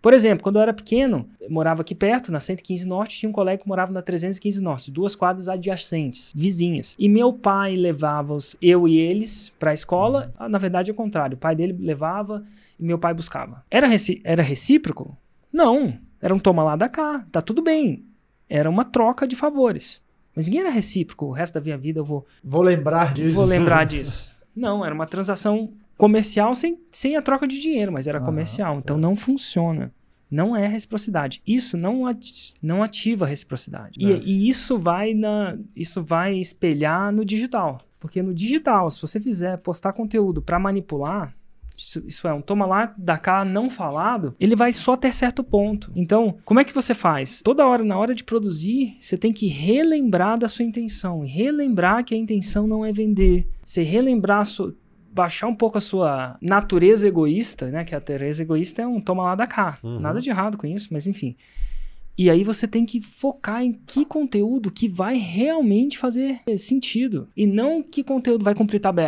Por exemplo, quando eu era pequeno, eu morava aqui perto, na 115 Norte, tinha um colega que morava na 315 Norte, duas quadras adjacentes, vizinhas. E meu pai levava os, eu e eles para a escola, ah, na verdade é o contrário, o pai dele levava e meu pai buscava. Era, reci era recíproco? Não, era um toma lá da cá, tá tudo bem. Era uma troca de favores. Mas ninguém era recíproco, o resto da minha vida eu vou... Vou lembrar disso. Vou lembrar disso. Não, era uma transação comercial sem, sem a troca de dinheiro, mas era Aham, comercial. Então é. não funciona. Não é reciprocidade. Isso não, ati- não ativa a reciprocidade. E, É. e isso vai na, isso vai espelhar no digital. Porque no digital, se você fizer postar conteúdo para manipular, isso, isso é um toma lá da cá não falado, ele vai só até certo ponto. Então, como é que você faz? Toda hora, na hora de produzir, você tem que relembrar da sua intenção. Relembrar que a intenção não é vender. Você relembrar a sua, baixar um pouco a sua natureza egoísta, né? Que a natureza egoísta é um toma lá da cá. Uhum. Nada de errado com isso, mas enfim. E aí você tem que focar em que conteúdo que vai realmente fazer sentido. E não que conteúdo vai cumprir tabela.